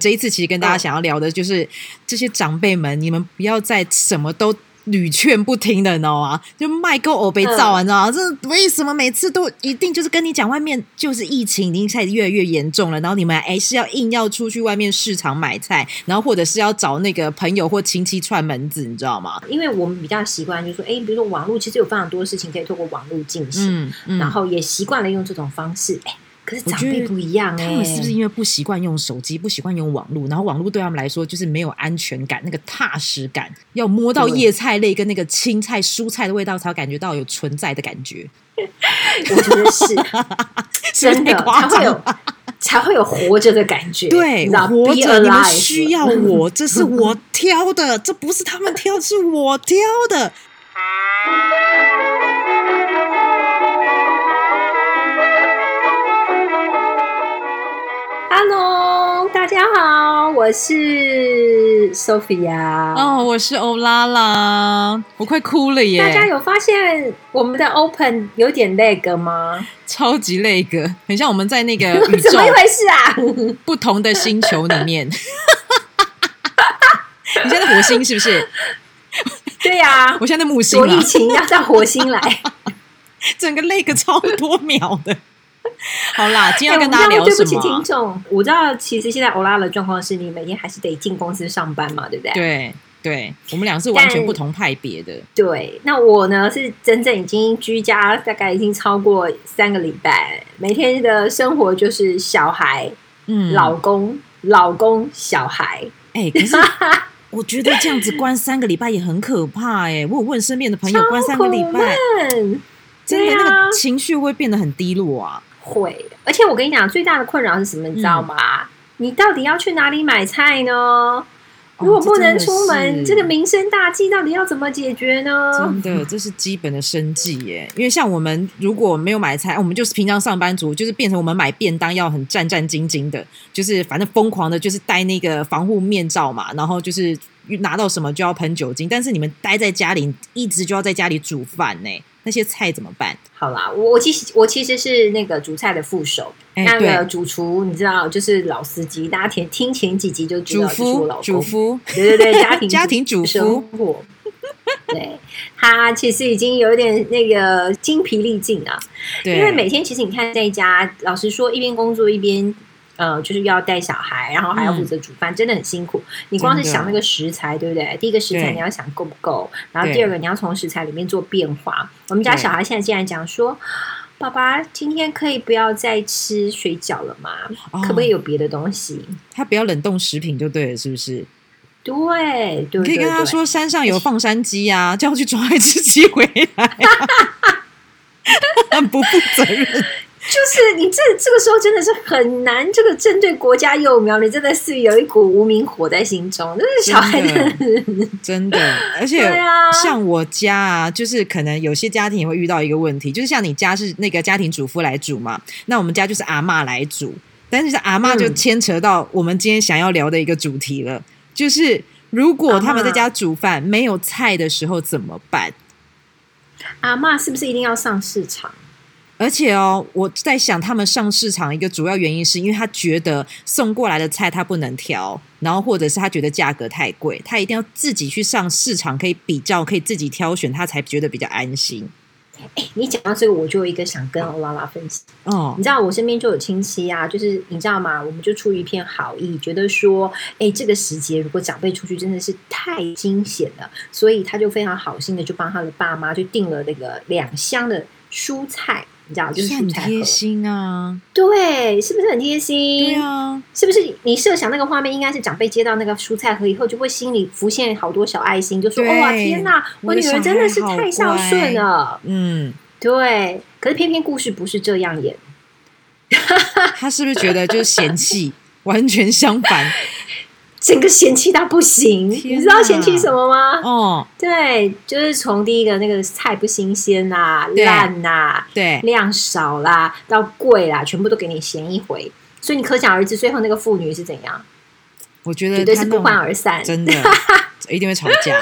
这一次其实跟大家想要聊的就是这些长辈们，你们不要再什么都屡劝不听的，你知道吗？就卖够欧被造啊，你知道吗？这为什么每次都一定就是跟你讲，外面就是疫情已经开始越来越严重了，然后你们哎是要硬要出去外面市场买菜，然后或者是要找那个朋友或亲戚串门子，你知道吗？因为我们比较习惯，就是说，哎，比如说网络其实有非常多事情可以透过网络进行，然后也习惯了用这种方式，哎。可是长辈不一样哎，他们是不是因为不习惯用手机，不习惯用网络，然后网络对他们来说就是没有安全感，那个踏实感，要摸到叶菜类跟那个青菜、蔬菜的味道，才感觉到有存在的感觉。我觉得是，真的才会有才会有活着的感觉。对，活着你们需要我，这是我 挑的，这不是他们挑，是我挑的。我是 Sophia。哦，我是欧拉拉，我快哭了耶！大家有发现我们的 Open 有点 lag 吗？超级 lag，很像我们在那个 宇宙，怎么一回事啊？不同的星球里面。你现在火星是不是？对呀，我现在木星。我疫情要到火星来，整个 lag 超多秒的。好啦，今天要跟大家聊什么？对不起，听众，我知道，其实现在欧拉的状况是你每天还是得进公司上班嘛，对不对？对，对，我们俩是完全不同派别的。对，那我呢是真正已经居家，大概已经超过三个礼拜，每天的生活就是小孩、嗯，老公、老公、小孩。哎，可是 我觉得这样子关三个礼拜也很可怕哎。我有问身边的朋友，关三个礼拜，真的那个情绪会变得很低落啊。会，而且我跟你讲，最大的困扰是什么？你知道吗？你到底要去哪里买菜呢？如果不能出门，这个民生大计到底要怎么解决呢？真的，这是基本的生计耶。因为像我们如果没有买菜，我们就是平常上班族，就是变成我们买便当要很战战兢兢的，就是反正疯狂的，就是戴那个防护面罩嘛，然后就是拿到什么就要喷酒精。但是你们待在家里，一直就要在家里煮饭呢。那些菜怎么办？好啦，我我其实我其实是那个煮菜的副手，那个主厨你知道，就是老司机，大家听听前几集就知道，主是我老公，主夫，对对对，家庭 家庭主妇，对他其实已经有点那个精疲力尽啊，因为每天其实你看在家，老实说，一边工作一边。呃，就是要带小孩，然后还要负责煮饭，真的很辛苦。你光是想那个食材，对不对？第一个食材你要想够不够，然后第二个你要从食材里面做变化。我们家小孩现在竟然讲说：“爸爸，今天可以不要再吃水饺了吗？可不可以有别的东西？他不要冷冻食品就对了，是不是？”对，对，可以跟他说山上有放山鸡啊，叫他去抓一只鸡回来。很不负责任。就是你这这个时候真的是很难，这个针对国家幼苗，你真的是有一股无名火在心中。就是小孩子真的，而且像我家啊，就是可能有些家庭也会遇到一个问题，就是像你家是那个家庭主妇来煮嘛，那我们家就是阿妈来煮，但是阿妈就牵扯到我们今天想要聊的一个主题了，就是如果他们在家煮饭没有菜的时候怎么办？阿妈是不是一定要上市场？而且哦，我在想，他们上市场一个主要原因是因为他觉得送过来的菜他不能挑，然后或者是他觉得价格太贵，他一定要自己去上市场，可以比较，可以自己挑选，他才觉得比较安心。哎，你讲到这个，我就有一个想跟欧拉拉分享哦。你知道我身边就有亲戚啊，就是你知道吗？我们就出于一片好意，觉得说，哎，这个时节如果长辈出去真的是太惊险了，所以他就非常好心的就帮他的爸妈就订了那个两箱的蔬菜。你知道，就是很贴心啊，对，是不是很贴心？对啊，是不是？你设想那个画面，应该是长辈接到那个蔬菜盒以后，就会心里浮现好多小爱心，就说：“哇，天哪，我女儿真的是太孝顺了。”嗯，对。可是偏偏故事不是这样演，他是不是觉得就是嫌弃？完全相反。整个嫌弃到不行，你知道嫌弃什么吗？哦，对，就是从第一个那个菜不新鲜呐、烂呐、对量少啦，到贵啦，全部都给你嫌一回。所以你可想而知，最后那个妇女是怎样？我觉得绝对是不欢而散，真的 一定会吵架。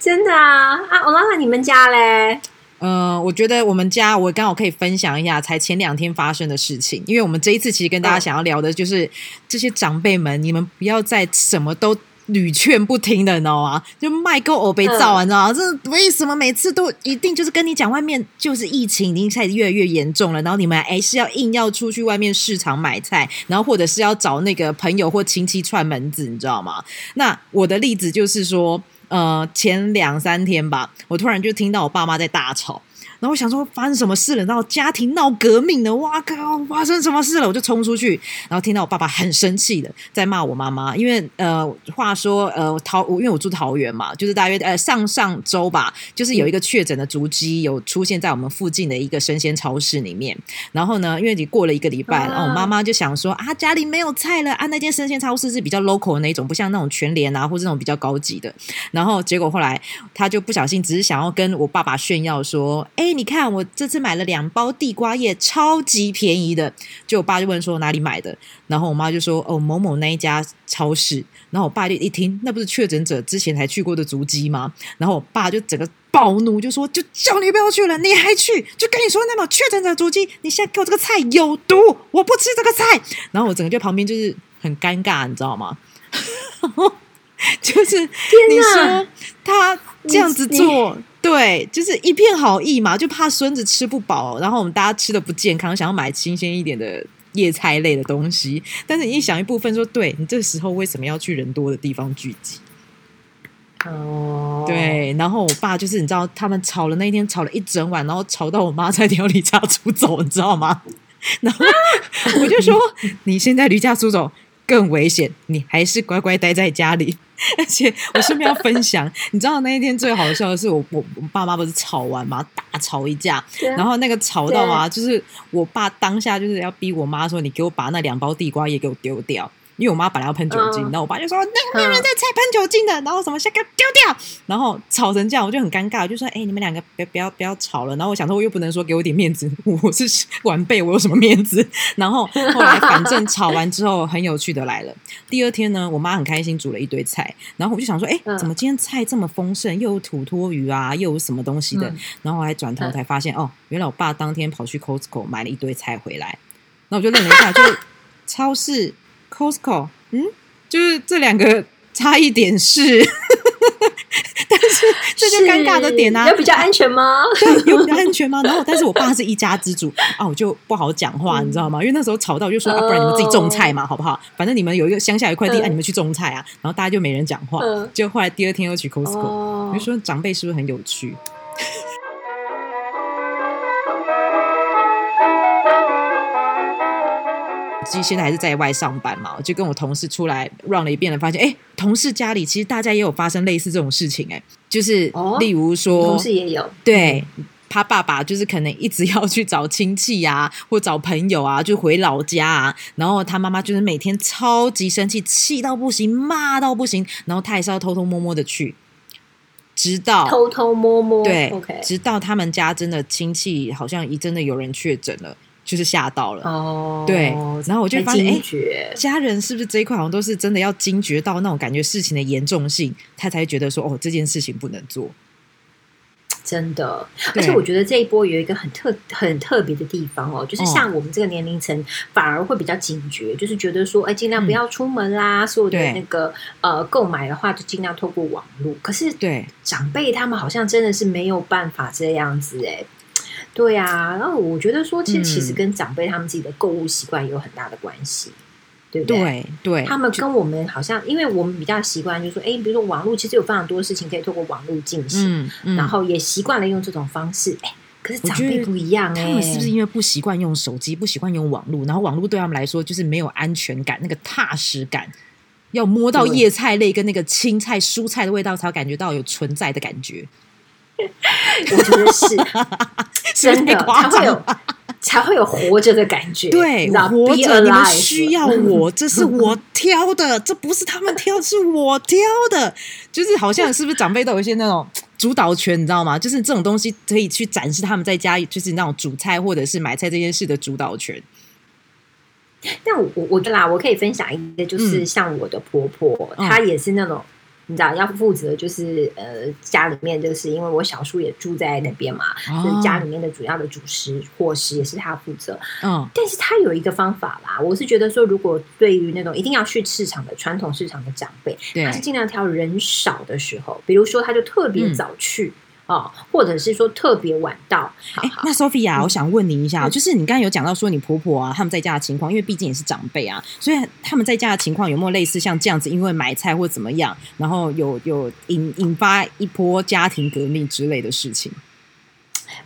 真的啊啊！我拉拉你们家嘞，呃，我觉得我们家我刚好可以分享一下，才前两天发生的事情。因为我们这一次其实跟大家想要聊的就是这些长辈们，你们不要再什么都屡劝不听的，你知道吗？就卖够欧被造，你知道吗？这为什么每次都一定就是跟你讲，外面就是疫情已经开始越来越严重了，然后你们哎是要硬要出去外面市场买菜，然后或者是要找那个朋友或亲戚串门子，你知道吗？那我的例子就是说。呃，前两三天吧，我突然就听到我爸妈在大吵。然后我想说发生什么事了？然后家庭闹革命了！哇靠，发生什么事了？我就冲出去，然后听到我爸爸很生气的在骂我妈妈，因为呃，话说呃桃，因为我住桃园嘛，就是大约呃上上周吧，就是有一个确诊的足迹有出现在我们附近的一个生鲜超市里面。然后呢，因为你过了一个礼拜，然后我妈妈就想说啊，家里没有菜了啊，那间生鲜超市是比较 local 的那种，不像那种全联啊或者那种比较高级的。然后结果后来他就不小心，只是想要跟我爸爸炫耀说，哎。你看，我这次买了两包地瓜叶，超级便宜的。就我爸就问说哪里买的，然后我妈就说哦某某那一家超市。然后我爸就一听，那不是确诊者之前才去过的足迹吗？然后我爸就整个暴怒，就说就叫你不要去了，你还去？就跟你说那么确诊者足迹，你现在给我这个菜有毒，我不吃这个菜。然后我整个就旁边就是很尴尬，你知道吗？就是你说他这样子做。对，就是一片好意嘛，就怕孙子吃不饱，然后我们大家吃的不健康，想要买新鲜一点的叶菜类的东西。但是你一想一部分说，对你这时候为什么要去人多的地方聚集？哦，对。然后我爸就是你知道，他们吵了那一天吵了一整晚，然后吵到我妈差点要离家出走，你知道吗？然后我就说，你现在离家出走更危险，你还是乖乖待在家里。而且我顺便要分享，你知道那一天最好笑的是，我我我爸妈不是吵完嘛，大吵一架，然后那个吵到啊，就是我爸当下就是要逼我妈说，你给我把那两包地瓜叶给我丢掉。因为我妈本来要喷酒精，然后我爸就说：“那没有人在拆喷酒精的。”然后什么先给丢掉，然后吵成这样，我就很尴尬，就说：“哎，你们两个别不要不要吵了。”然后我想说，我又不能说给我点面子，我是晚辈，我有什么面子？然后后来反正吵完之后，很有趣的来了。第二天呢，我妈很开心煮了一堆菜，然后我就想说：“哎，怎么今天菜这么丰盛？又有土托鱼啊，又有什么东西的？”然后我还转头才发现，哦，原来我爸当天跑去 Costco 买了一堆菜回来。那我就愣了一下，就是超市 Costco，嗯。就是这两个差一点是，但是这就尴尬的点啊，有比较安全吗？对，有比较安全吗？然后，但是我爸是一家之主啊，我就不好讲话，你知道吗？因为那时候吵到，我就说啊，不然你们自己种菜嘛，好不好？反正你们有一个乡下有一块地，哎，你们去种菜啊。然后大家就没人讲话，就后来第二天又去 Costco，我就说长辈是不是很有趣？其实现在还是在外上班嘛，就跟我同事出来 run 了一遍了，发现哎，同事家里其实大家也有发生类似这种事情，哎，就是例如说，同事也有，对他爸爸就是可能一直要去找亲戚啊，或找朋友啊，就回老家啊，然后他妈妈就是每天超级生气，气到不行，骂到不行，然后他也是要偷偷摸摸的去，直到偷偷摸摸，对直到他们家真的亲戚好像一真的有人确诊了。就是吓到了哦，对，然后我就发现，哎，家人是不是这一块好像都是真的要惊觉到那种感觉事情的严重性，他才觉得说，哦，这件事情不能做。真的，而且我觉得这一波有一个很特很特别的地方哦，就是像我们这个年龄层反而会比较警觉，就是觉得说，哎，尽量不要出门啦，所有的那个呃购买的话，就尽量透过网络。可是对长辈他们好像真的是没有办法这样子哎。对啊，然后我觉得说，其实其实跟长辈他们自己的购物习惯有很大的关系，对不对？对，他们跟我们好像，因为我们比较习惯，就是说，哎，比如说网络，其实有非常多事情可以透过网络进行，然后也习惯了用这种方式。哎，可是长辈不一样，哎，他们是不是因为不习惯用手机，不习惯用网络，然后网络对他们来说就是没有安全感，那个踏实感，要摸到叶菜类跟那个青菜、蔬菜的味道，才感觉到有存在的感觉。我觉得是 真的，才会有才会有活着的感觉。对，活着，你们需要我，这是 我挑的，这不是他们挑，是我挑的。就是好像是不是长辈都有一些那种主导权，你知道吗？就是这种东西可以去展示他们在家就是那种煮菜或者是买菜这件事的主导权。但我我觉得啦，我可以分享一个，就是像我的婆婆，她也是那种。你知道要负责就是呃家里面就是因为我小叔也住在那边嘛，所以家里面的主要的主食伙食也是他负责。嗯，但是他有一个方法啦，我是觉得说，如果对于那种一定要去市场的传统市场的长辈，他是尽量挑人少的时候，比如说他就特别早去。哦，或者是说特别晚到。哎，那 Sophia，我想问您一下，就是你刚才有讲到说你婆婆啊，他们在家的情况，因为毕竟也是长辈啊，所以他们在家的情况有没有类似像这样子，因为买菜或怎么样，然后有有引引发一波家庭革命之类的事情？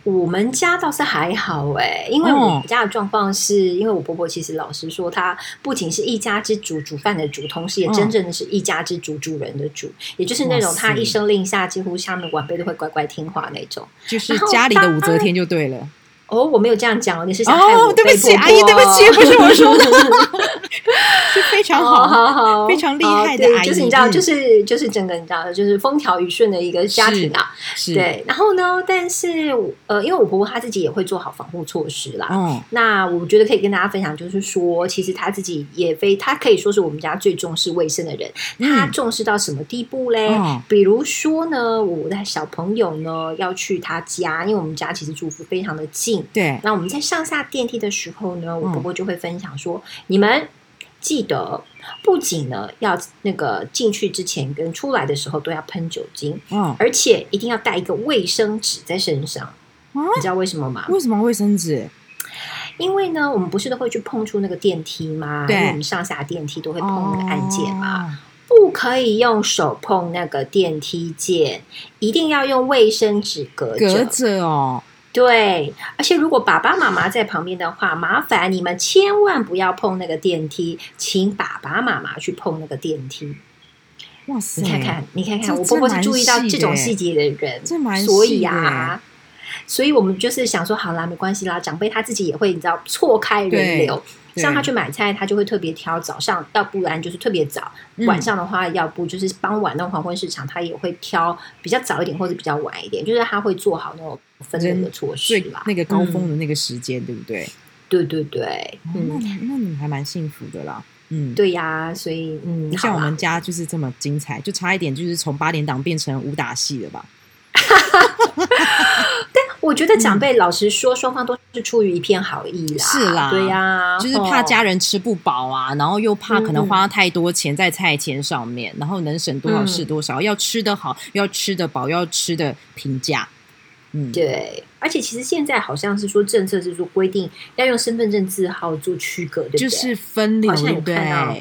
我们家倒是还好哎，因为我们家的状况是因为我婆婆其实老实说，她不仅是一家之主，煮饭的主，同时也真正的是一家之主，主人的主，也就是那种她一声令下，几乎下面晚辈都会乖乖听话那种，就是家里的武则天就对了。哦，我没有这样讲哦，你是想害我？对不起，阿姨，对不起，不是我说的，是非常好，好好，非常厉害的阿姨。就是你知道，就是就是整个你知道，就是风调雨顺的一个家庭啊。对，然后呢，但是呃，因为我婆婆她自己也会做好防护措施啦。嗯，那我觉得可以跟大家分享，就是说，其实她自己也非，她可以说是我们家最重视卫生的人。她重视到什么地步嘞？比如说呢，我的小朋友呢要去她家，因为我们家其实住府非常的近。对，那我们在上下电梯的时候呢，我婆婆就会分享说：你们记得，不仅呢要那个进去之前跟出来的时候都要喷酒精，嗯，而且一定要带一个卫生纸在身上。你知道为什么吗？为什么卫生纸？因为呢，我们不是都会去碰触那个电梯吗？对，我们上下电梯都会碰那个按键嘛，不可以用手碰那个电梯键，一定要用卫生纸隔隔着哦。对，而且如果爸爸妈妈在旁边的话，麻烦你们千万不要碰那个电梯，请爸爸妈妈去碰那个电梯。哇塞！你看看，你看看，我婆婆是注意到这种细节的人，所以啊，所以我们就是想说，好啦，没关系啦，长辈他自己也会，你知道，错开人流。像他去买菜，他就会特别挑早上，要不然就是特别早；晚上的话，要不就是傍晚那种黄昏市场，他也会挑比较早一点或者比较晚一点，就是他会做好那种分人的措施啦。那个高峰的那个时间，对不对？对对对，嗯，那你还蛮幸福的啦。嗯，对呀，所以嗯，不像我们家就是这么精彩，就差一点就是从八点档变成武打戏了吧。但我觉得长辈老实说，双方都是出于一片好意啦。是啦，对呀，就是怕家人吃不饱啊，然后又怕可能花太多钱在菜钱上面，然后能省多少是多少，要吃得好，要吃得饱，要吃的平价。嗯，对。而且其实现在好像是说政策是说规定要用身份证字号做区隔，对不对？就是分流，对，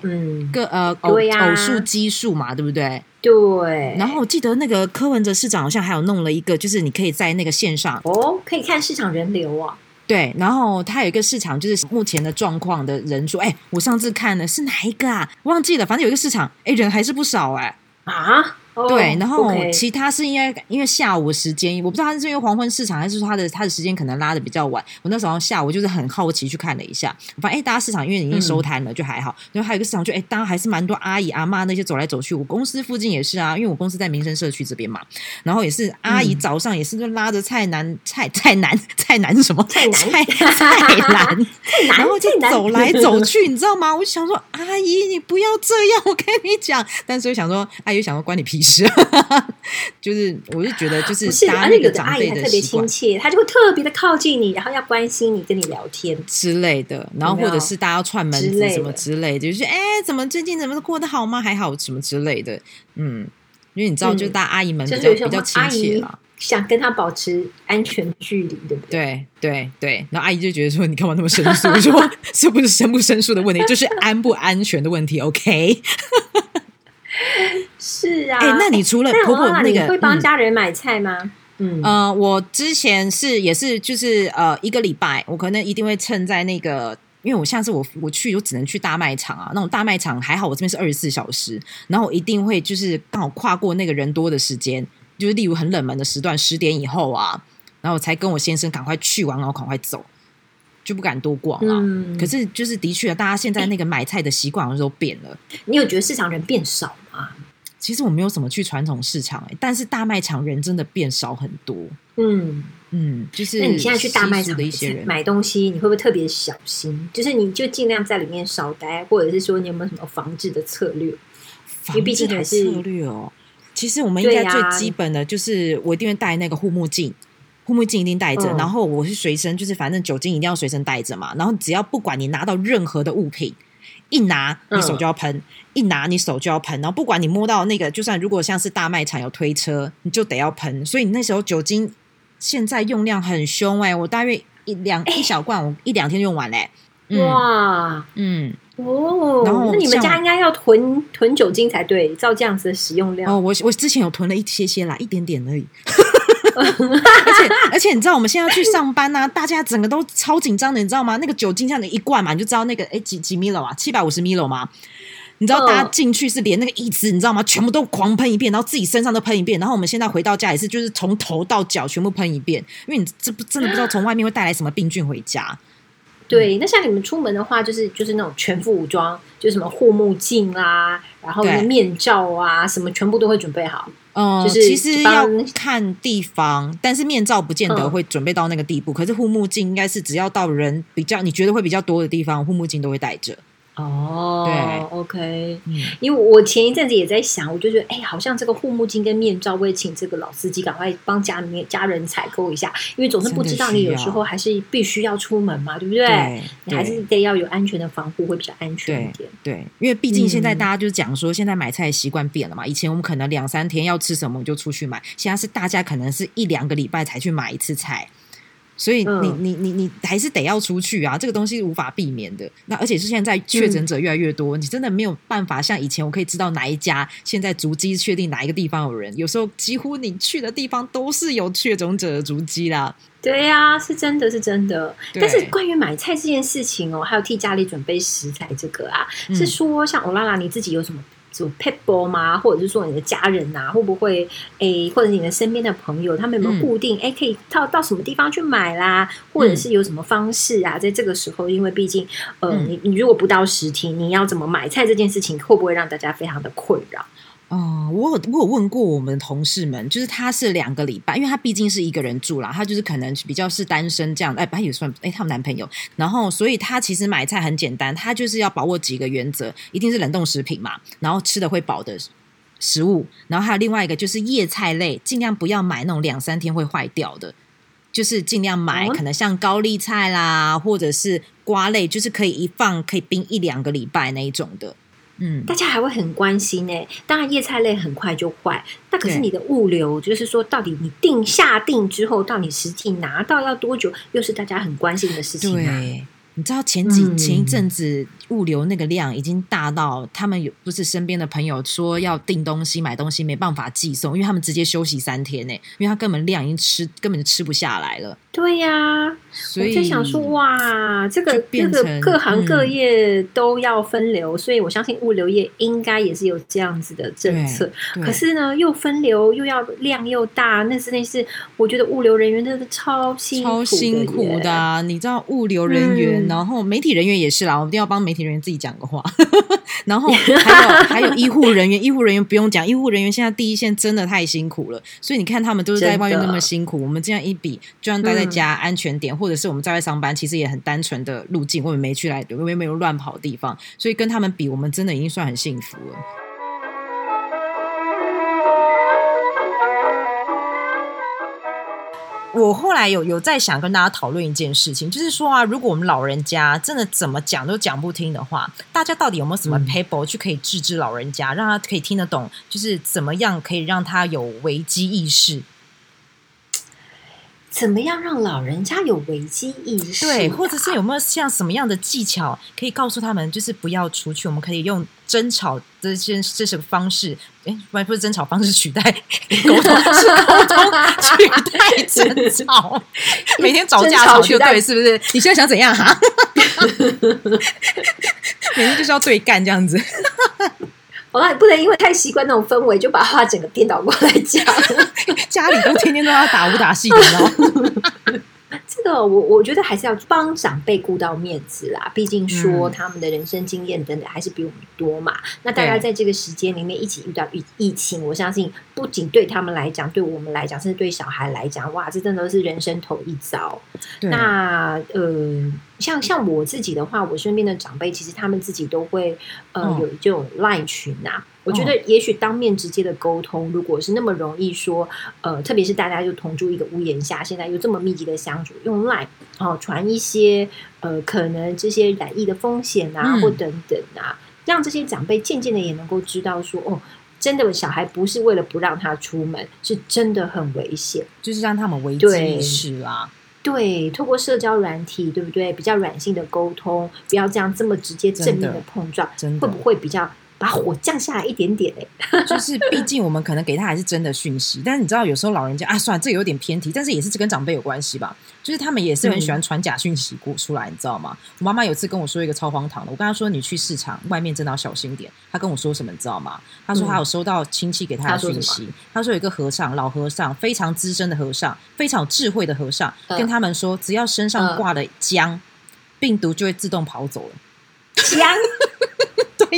嗯，个呃偶偶数基数嘛，对不对？对。然后我记得那个柯文哲市长好像还有弄了一个，就是你可以在那个线上哦，可以看市场人流啊。对，然后他有一个市场，就是目前的状况的人数。哎，我上次看的是哪一个啊？忘记了，反正有一个市场，哎，人还是不少哎。啊。对，然后其他是因为因为下午时间，我不知道他是因为黄昏市场，还是说他的他的时间可能拉的比较晚。我那时候下午就是很好奇去看了一下，我发现哎，大家市场因为已经收摊了，就还好。然后还有一个市场，就哎，大家还是蛮多阿姨阿妈那些走来走去。我公司附近也是啊，因为我公司在民生社区这边嘛，然后也是阿姨早上也是就拉着菜篮菜菜篮菜篮是什么菜菜菜篮，然后就走来走 去，你知道吗？我想说阿姨你不要这样，我跟你讲。但是又想说阿姨想说关你屁事。就是，我是觉得，就是是他那个阿姨特别亲切，她就会特别的靠近你，然后要关心你，跟你聊天之类的，然后或者是大家要串门子什么之类的，就是哎，怎么最近怎么过得好吗？还好什么之类的，嗯，因为你知道，就是大阿姨们比较比较亲切嘛，想跟他保持安全距离，对不对？对对对，然后阿姨就觉得说，你干嘛那么生疏？说是不是生不生疏的问题，就是安不安全的问题？OK。是啊，哎，那你除了婆婆那个会帮家人买菜吗？嗯，呃，我之前是也是就是呃一个礼拜，我可能一定会趁在那个，因为我下次我我去我只能去大卖场啊，那种大卖场还好，我这边是二十四小时，然后我一定会就是刚好跨过那个人多的时间，就是例如很冷门的时段十点以后啊，然后我才跟我先生赶快去完，然后赶快走，就不敢多逛了。可是就是的确，大家现在那个买菜的习惯都变了。你有觉得市场人变少吗？其实我没有什么去传统市场哎，但是大卖场人真的变少很多。嗯嗯，就是那你现在去大卖场的一些人买东西，你会不会特别小心？就是你就尽量在里面少待，或者是说你有没有什么防治的策略？因为毕竟还是策略哦。其实我们应该最基本的就是我一定会戴那个护目镜，护目镜一定带着，然后我是随身，就是反正酒精一定要随身带着嘛。然后只要不管你拿到任何的物品，一拿你手就要喷，一拿你手就要喷。然后不管你摸到那个，就算如果像是大卖场有推车，你就得要喷。所以你那时候酒精现在用量很凶哎，我大约一两一小罐，我一两天用完嘞。哇，嗯。哦，那你们家应该要囤囤酒精才对，照这样子的使用量。哦，我我之前有囤了一些些啦，一点点而已。而 且而且，你知道我们现在要去上班呐，大家整个都超紧张的，你知道吗？那个酒精像的一罐嘛，你就知道那个哎几几米了啊，七百五十米了吗？你知道大家进去是连那个椅子，你知道吗？全部都狂喷一遍，然后自己身上都喷一遍。然后我们现在回到家也是，就是从头到脚全部喷一遍，因为你这不真的不知道从外面会带来什么病菌回家。对，那像你们出门的话，就是就是那种全副武装，就什么护目镜啊，然后面罩啊，什么全部都会准备好。嗯，就是其实要看地方，但是面罩不见得会准备到那个地步。可是护目镜应该是只要到人比较你觉得会比较多的地方，护目镜都会带着。哦，对，OK，嗯，因为我前一阵子也在想，我就觉得，哎，好像这个护目镜跟面罩，我也请这个老司机赶快帮家里面家人采购一下，因为总是不知道你有时候还是必须要出门嘛，对不对？你还是得要有安全的防护，会比较安全一点。对，因为毕竟现在大家就是讲说，现在买菜习惯变了嘛，以前我们可能两三天要吃什么就出去买，现在是大家可能是一两个礼拜才去买一次菜。所以你你你你还是得要出去啊，这个东西无法避免的。那而且是现在确诊者越来越多，你真的没有办法像以前，我可以知道哪一家现在足迹确定哪一个地方有人。有时候几乎你去的地方都是有确诊者的足迹啦。对呀，是真的是真的。但是关于买菜这件事情哦，还有替家里准备食材这个啊，是说像欧拉拉你自己有什么？做 people 吗？或者是说你的家人呐，会不会诶？或者你的身边的朋友，他们有没有固定诶？可以到到什么地方去买啦？或者是有什么方式啊？在这个时候，因为毕竟呃，你你如果不到实体，你要怎么买菜这件事情，会不会让大家非常的困扰？哦，我有我有问过我们同事们，就是他是两个礼拜，因为他毕竟是一个人住啦，他就是可能比较是单身这样，哎，他也算哎，他有男朋友，然后所以他其实买菜很简单，他就是要把握几个原则，一定是冷冻食品嘛，然后吃的会饱的食物，然后还有另外一个就是叶菜类，尽量不要买那种两三天会坏掉的，就是尽量买可能像高丽菜啦，或者是瓜类，就是可以一放可以冰一两个礼拜那一种的。嗯，大家还会很关心呢。当然，叶菜类很快就坏，那可是你的物流，就是说，到底你定下定之后，到你实际拿到要多久，又是大家很关心的事情啊。你知道前几前一阵子物流那个量已经大到，他们有不是身边的朋友说要订东西买东西没办法寄送，因为他们直接休息三天呢，因为他根本量已经吃根本就吃不下来了。对呀，所以就想说，哇，这个这个各行各业都要分流，所以我相信物流业应该也是有这样子的政策。可是呢，又分流又要量又大，那是那是我觉得物流人员真的超辛苦超辛苦的。你知道物流人员，然后媒体人员也是啦，我们一定要帮媒体人员自己讲个话。然后 还有还有医护人员，医护人员不用讲，医护人员现在第一线真的太辛苦了，所以你看他们都是在外面那么辛苦，我们这样一比，就算待在。在家安全点，或者是我们在外上班，其实也很单纯的路径，我们没去来，因为没有乱跑的地方，所以跟他们比，我们真的已经算很幸福了。我后来有有在想跟大家讨论一件事情，就是说啊，如果我们老人家真的怎么讲都讲不听的话，大家到底有没有什么 paper 去可以治治老人家，让他可以听得懂，就是怎么样可以让他有危机意识？怎么样让老人家有危机意识？对，或者是有没有像什么样的技巧可以告诉他们，就是不要出去？我们可以用争吵这些这些方式，哎，不不是争吵方式取代 沟通，是 沟通取代争吵。每天吵架吵去对，是不是？你现在想怎样哈？每天就是要对干这样子。好了，不能因为太习惯那种氛围，就把话整个颠倒过来讲。家里都天天都要打武打戏，你知道吗？这个我我觉得还是要帮长辈顾到面子啦，毕竟说他们的人生经验等等还是比我们多嘛。那大家在这个时间里面一起遇到疫疫情，我相信不仅对他们来讲，对我们来讲，甚至对小孩来讲，哇，这真的是人生头一遭。那呃，像像我自己的话，我身边的长辈其实他们自己都会呃有这种赖群啊。我觉得也许当面直接的沟通，如果是那么容易说，呃，特别是大家就同住一个屋檐下，现在又这么密集的相处，用 Line 哦传一些呃可能这些染疫的风险啊，或等等啊，让这些长辈渐渐的也能够知道说，哦，真的小孩不是为了不让他出门，是真的很危险，就是让他们危机意识啊。对，透过社交软体，对不对？比较软性的沟通，不要这样这么直接正面的碰撞，会不会比较？把火降下来一点点哎，就是毕竟我们可能给他还是真的讯息，但是你知道有时候老人家啊，算了，这有点偏题，但是也是跟长辈有关系吧。就是他们也是很喜欢传假讯息过出来，你知道吗？我妈妈有次跟我说一个超荒唐的，我跟她说你去市场外面真的要小心点。她跟我说什么，你知道吗？她说她有收到亲戚给她的讯息，她说有一个和尚，老和尚，非常资深的和尚，非常有智慧的和尚，跟他们说，只要身上挂了姜，病毒就会自动跑走了。姜。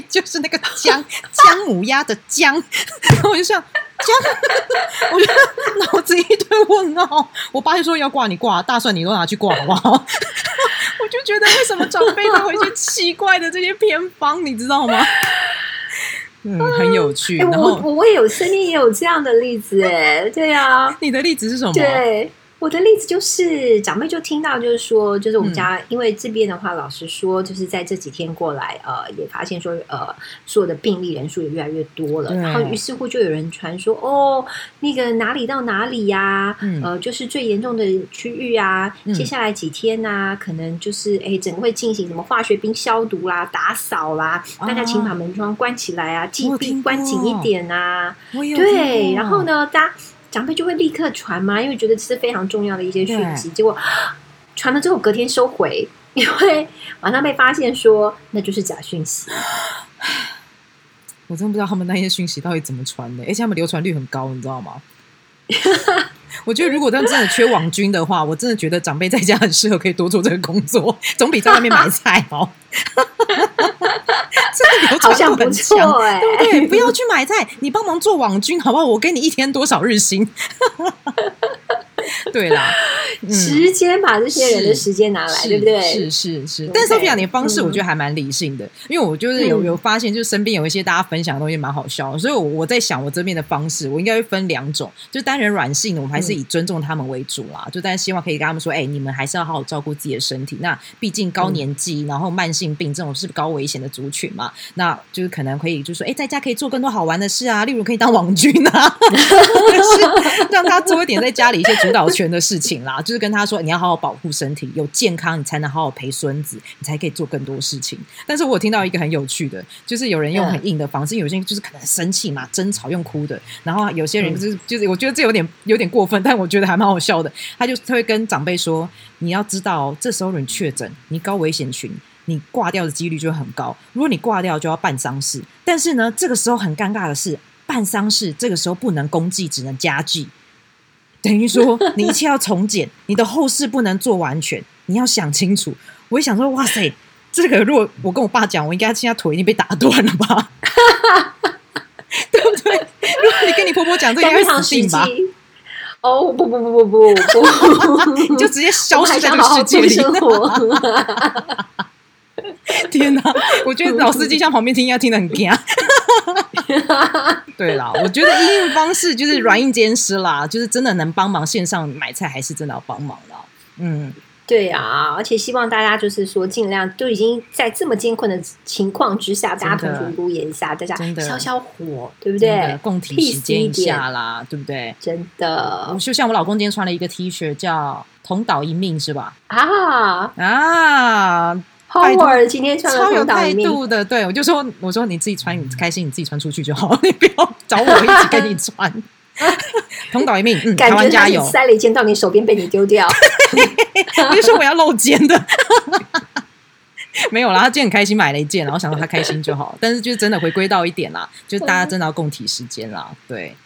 对，就是那个姜姜母鸭的姜，我就想姜，我就脑子一堆问号。我爸就说要挂你挂，大蒜你都拿去挂好不好？我就觉得为什么长辈都会一些奇怪的这些偏方，你知道吗？嗯，很有趣。然后我我也有身边也有这样的例子，哎，对啊，你的例子是什么？对。我的例子就是长辈就听到，就是说，就是我们家，因为这边的话，老实说，就是在这几天过来，呃，也发现说，呃，所有的病例人数也越来越多了。然后于是乎就有人传说，哦，那个哪里到哪里呀？呃，就是最严重的区域啊，接下来几天呢，可能就是哎，整个会进行什么化学兵消毒啦、打扫啦，大家请把门窗关起来啊，禁闭关紧一点啊。对，然后呢，大家。长辈就会立刻传嘛，因为觉得这是非常重要的一些讯息。结果传了之后，隔天收回，因为马上被发现说那就是假讯息。我真不知道他们那些讯息到底怎么传的，而且他们流传率很高，你知道吗？我觉得如果他们真的缺网军的话，我真的觉得长辈在家很适合可以多做这个工作，总比在外面买菜好。这个流传很强，对不对？不要去买菜，你帮忙做网军好不好？我给你一天多少日薪？对啦，时间把这些人的时间拿来，对不对？是是是。但是 Sophia，你的方式我觉得还蛮理性的，因为我就是有有发现，就是身边有一些大家分享的东西蛮好笑，所以我我在想，我这边的方式我应该会分两种，就单人软性的，我们还是以尊重他们为主啦。就但是希望可以跟他们说，哎，你们还是要好好照顾自己的身体。那毕竟高年纪，然后慢性病这种是高危险的族群嘛，那就是可能可以就说，哎，在家可以做更多好玩的事啊，例如可以当网军啊，让他做一点在家里一些主导权。的事情啦，就是跟他说，你要好好保护身体，有健康，你才能好好陪孙子，你才可以做更多事情。但是我听到一个很有趣的，就是有人用很硬的方式，有些人就是可能生气嘛，争吵用哭的，然后有些人就是就是，我觉得这有点有点过分，但我觉得还蛮好笑的。他就他会跟长辈说，你要知道，这时候你确诊，你高危险群，你挂掉的几率就会很高。如果你挂掉，就要办丧事。但是呢，这个时候很尴尬的是，办丧事这个时候不能公祭，只能加祭。等于说，你一切要从简，你的后事不能做完全，你要想清楚。我一想说，哇塞，这个如果我跟我爸讲，我应该现在腿已经被打断了吧？对不对？如果你跟你婆婆讲，这应该死定吧？哦，不不不不不不，就直接 消失在这个世界里。天哪！我觉得老司机在旁边听，应该听得很惊。对啦，我觉得应用方式就是软硬兼施啦，就是真的能帮忙线上买菜，还是真的要帮忙啦。嗯，对啊，而且希望大家就是说，尽量都已经在这么艰困的情况之下，大家同住屋檐下，大家消消火，对不对？共体时间一下啦，对不对？真的，就像我老公今天穿了一个 T 恤，叫“同岛一命”，是吧？啊啊！超有态度的，对我就说，我说你自己穿，你开心，你自己穿出去就好，你不要找我一起跟你穿。同岛一命，嗯，台湾加油！塞了一件到你手边被你丢掉，我就说我要露肩的，没有啦，他今天很开心买了一件，然后想说他开心就好，但是就是真的回归到一点啦，就是大家真的要共体时间啦，对，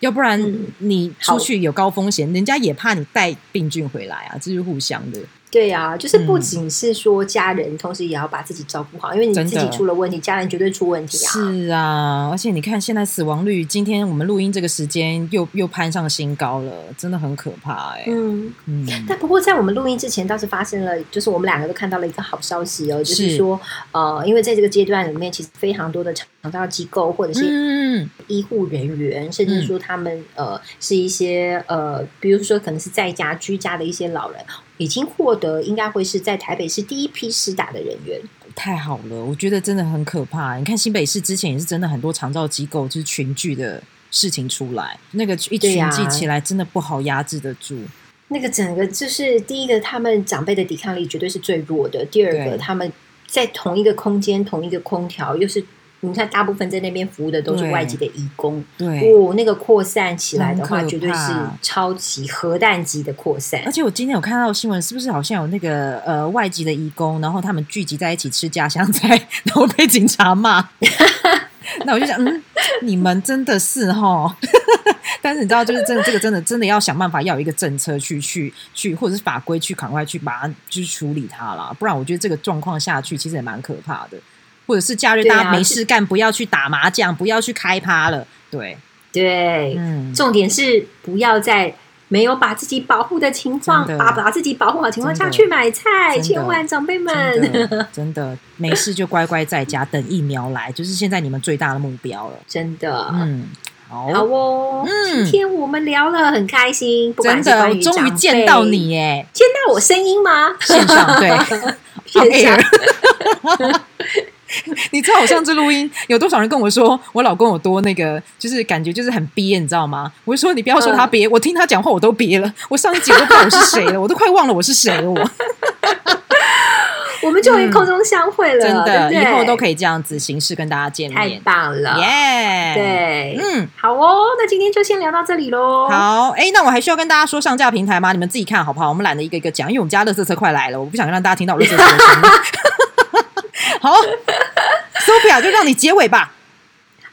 要不然你出去有高风险，人家也怕你带病菌回来啊，这是互相的。对呀，就是不仅是说家人，同时也要把自己照顾好，因为你自己出了问题，家人绝对出问题啊。是啊，而且你看现在死亡率，今天我们录音这个时间又又攀上新高了，真的很可怕哎。嗯嗯。但不过在我们录音之前，倒是发生了，就是我们两个都看到了一个好消息哦，就是说呃，因为在这个阶段里面，其实非常多的肠道机构或者是医护人员，甚至说他们呃是一些呃，比如说可能是在家居家的一些老人。已经获得应该会是在台北市第一批施打的人员，太好了！我觉得真的很可怕。你看新北市之前也是真的很多长照机构就是群聚的事情出来，那个一群聚起来真的不好压制得住。那个整个就是第一个，他们长辈的抵抗力绝对是最弱的；第二个，他们在同一个空间、同一个空调又是。你看，大部分在那边服务的都是外籍的义工，对，哦，那个扩散起来的话，绝对是超级核弹级的扩散。而且我今天有看到新闻，是不是好像有那个呃外籍的义工，然后他们聚集在一起吃家乡菜，然后被警察骂？那我就想，嗯，你们真的是哈？但是你知道，就是真的，这个真的真的要想办法，要有一个政策去去去，或者是法规去赶快去把它去处理它啦。不然我觉得这个状况下去，其实也蛮可怕的。或者是假日大家没事干，不要去打麻将，不要去开趴了。对。对，嗯，重点是不要在没有把自己保护的情况，把把自己保护好情况下去买菜，千万长辈们。真的没事就乖乖在家等疫苗来，就是现在你们最大的目标了。真的，嗯，好。哦，嗯，今天我们聊了很开心，真的，终于见到你耶，见到我声音吗？线上对，线上。你知道我上次录音有多少人跟我说我老公有多那个，就是感觉就是很憋，你知道吗？我就说你不要说他憋，我听他讲话我都憋了。我上一集我都不知道我是谁了，我都快忘了我是谁了。我，我们终于空中相会了，真的，以后都可以这样子形式跟大家见面，太棒了，耶！对，嗯，好哦，那今天就先聊到这里喽。好，哎，那我还需要跟大家说上架平台吗？你们自己看好不好？我们懒得一个一个讲，因为我们家乐色车快来了，我不想让大家听到乐色车的声音。好，Sophia 就让你结尾吧。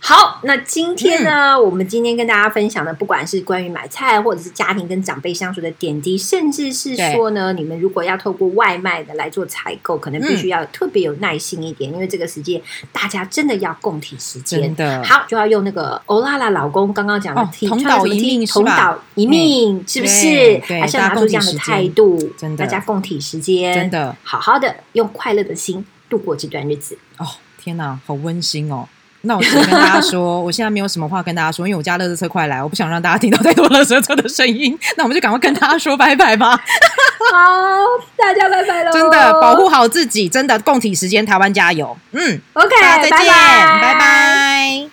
好，那今天呢，我们今天跟大家分享的，不管是关于买菜，或者是家庭跟长辈相处的点滴，甚至是说呢，你们如果要透过外卖的来做采购，可能必须要特别有耐心一点，因为这个时间大家真的要共体时间。的。好，就要用那个欧拉拉老公刚刚讲的同岛一命，同岛一命，是不是？还是要拿出这样的态度，真的，大家共体时间，真的，好好的用快乐的心度过这段日子。哦，天哪，好温馨哦。那我先跟大家说，我现在没有什么话跟大家说，因为我家乐色车快来，我不想让大家听到太多乐色车的声音。那我们就赶快跟大家说拜拜吧。好，大家拜拜喽！真的保护好自己，真的共体时间，台湾加油。嗯，OK，再见，拜拜。